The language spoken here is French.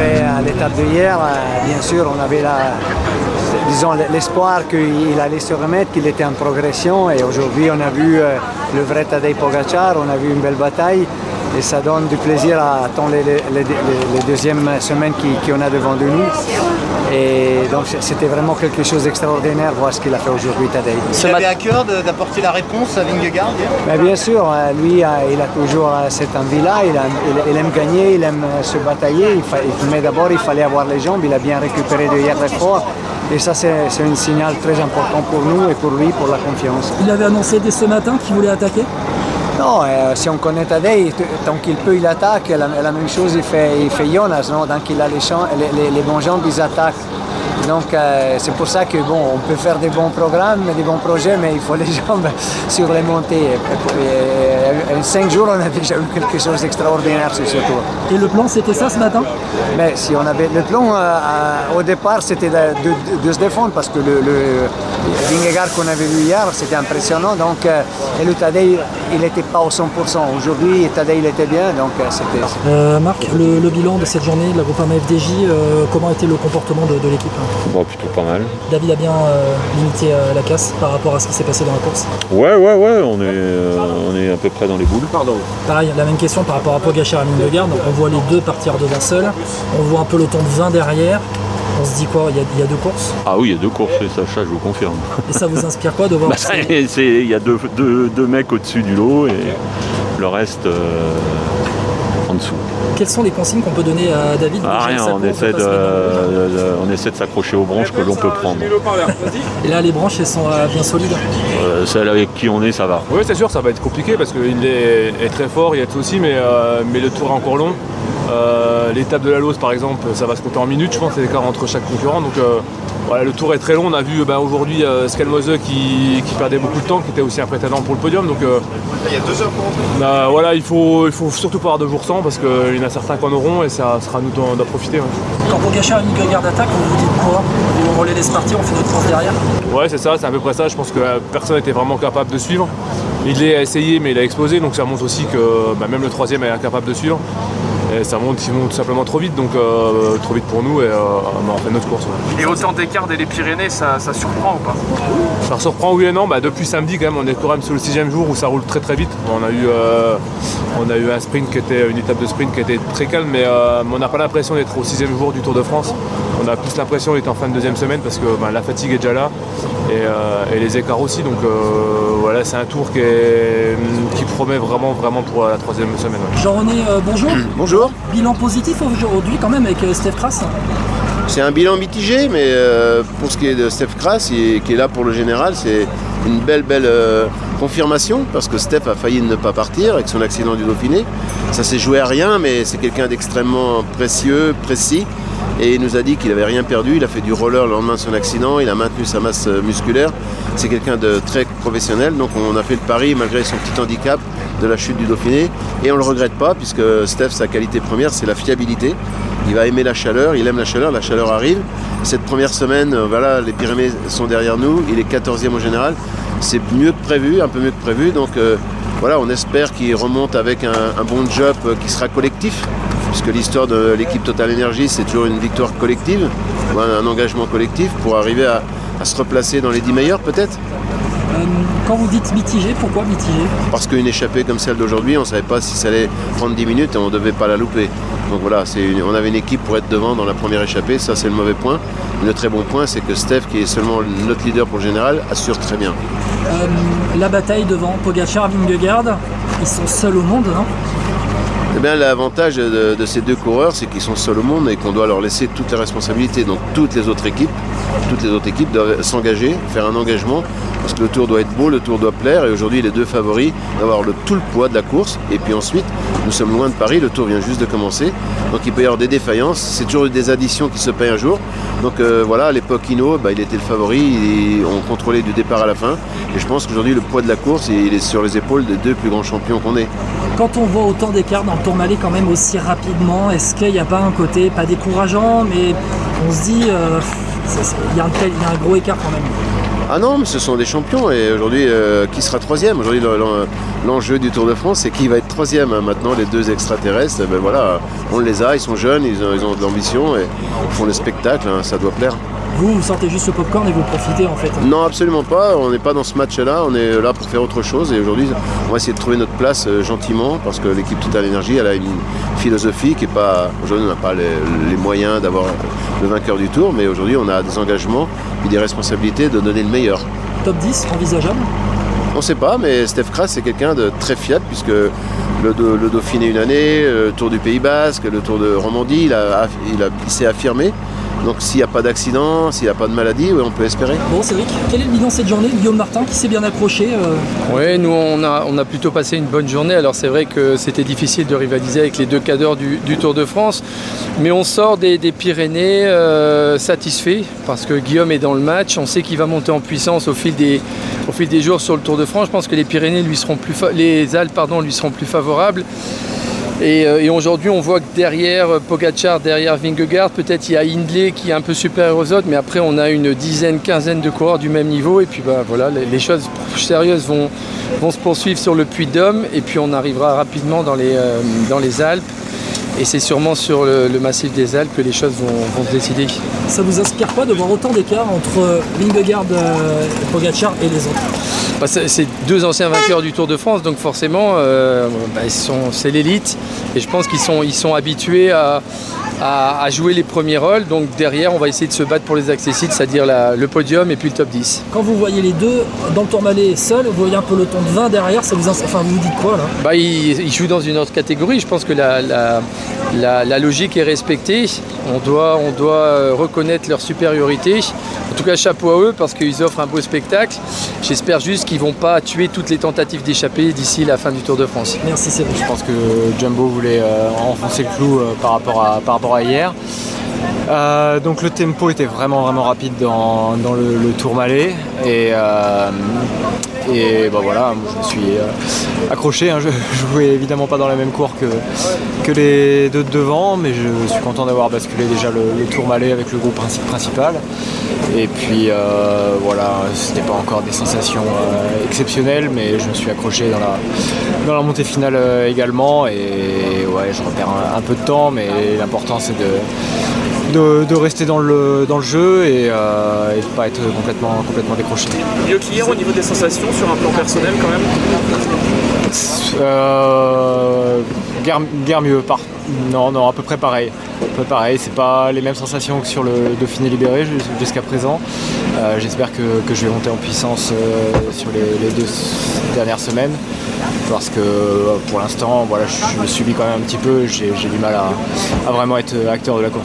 après l'étape de hier, bien sûr, on avait disons, l'espoir qu'il allait se remettre, qu'il était en progression. Et aujourd'hui, on a vu le vrai Tadej Pogacar, on a vu une belle bataille et ça donne du plaisir à attendre les, les, deuxièmes semaines qu'on a devant de nous. Et donc c'était vraiment quelque chose d'extraordinaire voir ce qu'il a fait aujourd'hui Tadej. Il avait à cœur d'apporter la réponse à Vingegaard Bien sûr, hein, lui euh, il a toujours euh, cette envie-là, il, aime gagner, il aime euh, se batailler, mais d'abord il fallait avoir les jambes, il a bien récupéré de hier très fort. Et ça, c'est un signal très important pour nous et pour lui, pour la confiance. Il avait annoncé dès ce matin qu'il voulait attaquer? Non, euh, si on connaît Tadej, tant qu'il peut, il attaque. La, la même chose, il fait, il fait Jonas, non? Tant qu'il a les, les, les, bons jambes, ils attaquent. Donc euh, c'est pour ça que bon, on peut faire des bons programmes, des bons projets, mais il faut les jambes sur les montées. En cinq jours, on a déjà eu quelque chose d'extraordinaire sur ce tour. Et le plan, c'était ça ce matin? Mais si on avait le plan euh, au départ, c'était de, se défendre parce que le, le qu'on avait vu hier, c'était impressionnant. Donc et le Tadej, il n'était pas au 100%. Aujourd'hui, Tadej, il était bien, donc c'était. Marc, le, bilan de cette journée de la groupe FDJ, comment était le comportement de l'équipe? Bon, plutôt pas mal. David a bien euh, limité euh, la casse par rapport à ce qui s'est passé dans la course Ouais, ouais, ouais, on est, euh, on est à peu près dans les boules. Pardon. Pareil, la même question par rapport à Pogachar et garde. On voit les deux partir devant seul. On voit un peloton de 20 derrière. On se dit quoi? Il y, a, deux courses? Ah oui, il y a deux courses, et ça, je vous confirme. Et ça vous inspire quoi de voir bah, Il y a deux, deux, mecs au-dessus du lot et le reste dessous. Quelles sont les consignes qu'on peut donner à David ah, Rien, on essaie, de, on essaie de s'accrocher aux branches que l'on peut prendre. Et là, les branches, elles sont euh, bien solides euh, Celle avec qui on est, ça va. Oui, c'est sûr, ça va être compliqué parce qu'il est, très fort, il y a tout aussi, mais, euh, mais le tour est encore long. L'étape de la Lose, par exemple, ça va se compter en minutes, je pense, c'est l'écart entre chaque concurrent. Donc, voilà, le tour est très long. On a vu bah, aujourd'hui euh, Skelmose qui, perdait beaucoup de temps, qui était aussi un prétendant pour le podium. Donc, euh, il y a deux heures pour bah, voilà, il faut, il faut surtout pas avoir de jours sans parce qu'il y en a certains qui en auront et ça sera à nous d'en profiter. Quand Pogacar a une garde d'attaque, vous vous dites quoi? On les laisse partir, on fait notre course derrière? Ouais, c'est ça, c'est à peu près ça. Je pense que euh, personne n'était vraiment capable de suivre. Il l'a essayé, mais il a explosé, donc ça montre aussi que bah, même le troisième est incapable de suivre. Et ça monte, il monte simplement trop vite, donc euh, trop vite pour nous et euh, bah, on fait notre course. Et autant d'écart dès les Pyrénées, ça, surprend ou pas? Ça surprend oui et non. Bah, depuis samedi quand même, on est quand même sur le sixième jour où ça roule très très vite. On a eu, euh, on a eu un sprint qui était une étape de sprint qui était très calme, mais, on n'a pas l'impression d'être au sixième jour du Tour de France. On a plus l'impression d'être en fin de deuxième semaine parce que bah, la fatigue est déjà là et, les écarts aussi. Donc voilà, c'est un tour qui, qui, promet vraiment vraiment pour la troisième semaine. Jean-René, bonjour. bonjour. Bilan positif aujourd'hui quand même avec euh, Steph Kras c'est un bilan mitigé, mais euh, pour ce qui est de Steph Kras, qui est là pour le général, c'est une belle, belle euh, confirmation, parce que Steph a failli ne pas partir avec son accident du Dauphiné. Ça s'est joué à rien, mais c'est quelqu'un d'extrêmement précieux, précis, et il nous a dit qu'il n'avait rien perdu. Il a fait du roller le lendemain de son accident, il a maintenu sa masse musculaire. C'est quelqu'un de très professionnel, donc on a fait le pari, malgré son petit handicap, de la chute du Dauphiné. Et on ne le regrette pas, puisque Steph, sa qualité première, c'est la fiabilité. Il va aimer la chaleur, il aime la chaleur, la chaleur arrive. Cette première semaine, euh, voilà, les Pyrénées sont derrière nous, il est 14e au général. C'est mieux que prévu, un peu mieux que prévu. Donc euh, voilà, on espère qu'il remonte avec un, bon job euh, qui sera collectif, puisque l'histoire de l'équipe Total Energy, c'est toujours une victoire collective, un engagement collectif pour arriver à, à se replacer dans les 10 meilleurs peut-être. Euh, quand vous dites mitigé, pourquoi mitigé Parce qu'une échappée comme celle d'aujourd'hui, on ne savait pas si ça allait prendre 10 minutes et on ne devait pas la louper. Donc voilà, on avait une équipe pour être devant dans la première échappée, ça c'est le mauvais point. Le très bon point, c'est que Steph, qui est seulement notre leader pour le général, assure très bien. Euh, la bataille devant Pogacar, Vingegaard, ils sont seuls au monde, non eh l'avantage de, ces deux coureurs, c'est qu'ils sont seuls au monde et qu'on doit leur laisser toutes les responsabilités. Donc, toutes les autres équipes, toutes les autres équipes doivent s'engager, faire un engagement, parce que le tour doit être beau, le tour doit plaire. Et aujourd'hui, les deux favoris doivent avoir le, tout le poids de la course. Et puis ensuite, nous sommes loin de Paris, le tour vient juste de commencer. Donc, il peut y avoir des défaillances. C'est toujours des additions qui se payent un jour. Donc, euh, voilà, à l'époque Hino, bah, il était le favori. on contrôlait du départ à la fin. Et je pense qu'aujourd'hui, le poids de la course, il est sur les épaules des deux plus grands champions qu'on ait. Quand on voit autant d'écart dans Tourmalet quand même aussi rapidement, est-ce qu'il n'y a pas un côté, pas décourageant, mais on se dit, euh, il y, a un gros écart quand même Ah non, mais ce sont des champions et aujourd'hui, euh, qui sera troisième? Aujourd'hui, le- le- l'enjeu du Tour de France, c'est qui va être troisième. hein. Maintenant, les deux extraterrestres, ben voilà, on les a, ils sont jeunes, ils ont, ils ont de l'ambition et ils font le spectacle, hein, ça doit plaire. Vous, vous sortez juste le popcorn et vous profitez en fait. Non, absolument pas. On n'est pas dans ce match-là. On est là pour faire autre chose. Et aujourd'hui, on va essayer de trouver notre place euh, gentiment parce que l'équipe Total Energy, elle a une philosophie qui est pas. Aujourd'hui, on n'a pas les, les moyens d'avoir le vainqueur du tour, mais aujourd'hui, on a des engagements et des responsabilités de donner le meilleur. Top 10 envisageable? On ne sait pas, mais Steph Kras, c'est quelqu'un de très fiable puisque le, Dauphiné une année, le Tour du Pays Basque, le Tour de Romandie, il, a- il, a- il s'est affirmé. Donc s'il n'y a pas d'accident, s'il n'y a pas de maladie, oui, on peut espérer. Bon, Cédric, quel est le bilan cette journée? Guillaume Martin qui s'est bien accroché euh, Oui, nous on a, on a plutôt passé une bonne journée. Alors c'est vrai que c'était difficile de rivaliser avec les deux cadors du, du Tour de France, mais on sort des, des Pyrénées euh, satisfait parce que Guillaume est dans le match. On sait qu'il va monter en puissance au fil des, au fil des jours sur le Tour de France. Je pense que les Pyrénées lui seront plus, les Alpes pardon, lui seront plus favorables. Et, euh, et aujourd'hui, on voit que derrière euh, Pogacar, derrière Vingegaard, peut-être il y a Hindley qui est un peu supérieur aux autres, mais après on a une dizaine, quinzaine de coureurs du même niveau. Et puis bah, voilà, les, choses sérieuses vont, se poursuivre sur le Puy de Dôme, et puis on arrivera rapidement dans les, euh, dans les Alpes. Et c'est sûrement sur le, le massif des Alpes que les choses vont, vont se décider. Ça vous inspire quoi de voir autant d'écart entre Vingegaard, euh, Pogacar et les autres Bah, c'est deux anciens vainqueurs du Tour de France, donc forcément, euh, bah, c'est l'élite. Et je pense qu'ils sont, ils sont habitués à, à- à jouer les premiers rôles. Donc derrière, on va essayer de se battre pour les accessibles, c'est-à-dire le podium et puis le top 10. Quand vous voyez les deux dans le Tourmalet seul, vous voyez un peloton de 20 derrière, ça vous, enfin, vous vous dites quoi là? Bah, ils, ils jouent dans une autre catégorie. Je pense que la, la- la- logique est respectée. On doit, euh, reconnaître leur supériorité. En tout cas, chapeau à eux parce qu'ils offrent un beau spectacle. J'espère juste qu'ils vont pas tuer toutes les tentatives d'échapper d'ici la fin du Tour de France. Merci Cédric. Je pense que Jumbo voulait euh, enfoncer le clou euh, par rapport à hier. Euh, donc le tempo était vraiment vraiment rapide dans, dans le, le Tourmalet et, euh, et bah voilà, je me suis euh, accroché. hein. Je, je jouais évidemment pas dans la même cour que, que les deux de devant, mais je suis content d'avoir basculé déjà le, le Tourmalet avec le groupe princi- principal. Et puis voilà, c'était pas encore des sensations exceptionnelles, mais je me suis accroché dans la, dans la montée finale également. Et ouais, je repère un peu de temps, mais l'important c'est de, de, de rester dans le, dans le jeu et, euh, et de pas être complètement, complètement décroché. Mieux qu'hier au niveau des sensations sur un plan personnel quand même Euh, guère, guère mieux, par... non, non, à peu près pareil. À peu pareil, c'est pas les mêmes sensations que sur le Dauphiné libéré jus- jusqu'à présent. Euh, J'espère que, que je vais monter en puissance euh, sur les, les deux dernières semaines. Parce que euh, pour l'instant, voilà, je, le subis quand même un petit peu, j'ai j'ai du mal à, à vraiment être acteur de la course.